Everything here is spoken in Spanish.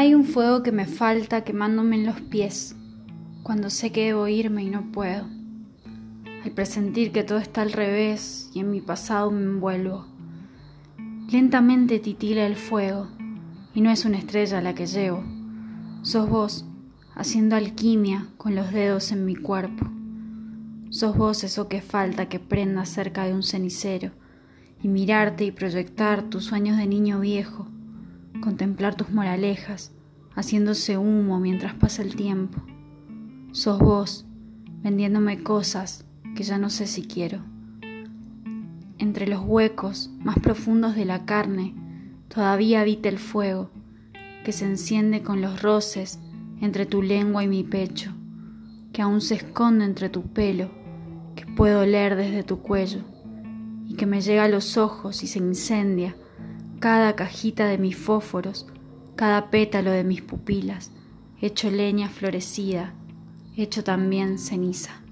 Hay un fuego que me falta quemándome en los pies, cuando sé que debo irme y no puedo. Al presentir que todo está al revés y en mi pasado me envuelvo. Lentamente titila el fuego, y no es una estrella la que llevo. Sos vos, haciendo alquimia con los dedos en mi cuerpo. Sos vos eso que falta que prenda cerca de un cenicero, y mirarte y proyectar tus sueños de niño viejo contemplar tus moralejas, haciéndose humo mientras pasa el tiempo. Sos vos, vendiéndome cosas que ya no sé si quiero. Entre los huecos más profundos de la carne todavía habita el fuego que se enciende con los roces entre tu lengua y mi pecho, que aún se esconde entre tu pelo, que puedo leer desde tu cuello y que me llega a los ojos y se incendia cada cajita de mis fósforos, cada pétalo de mis pupilas, hecho leña florecida, hecho también ceniza.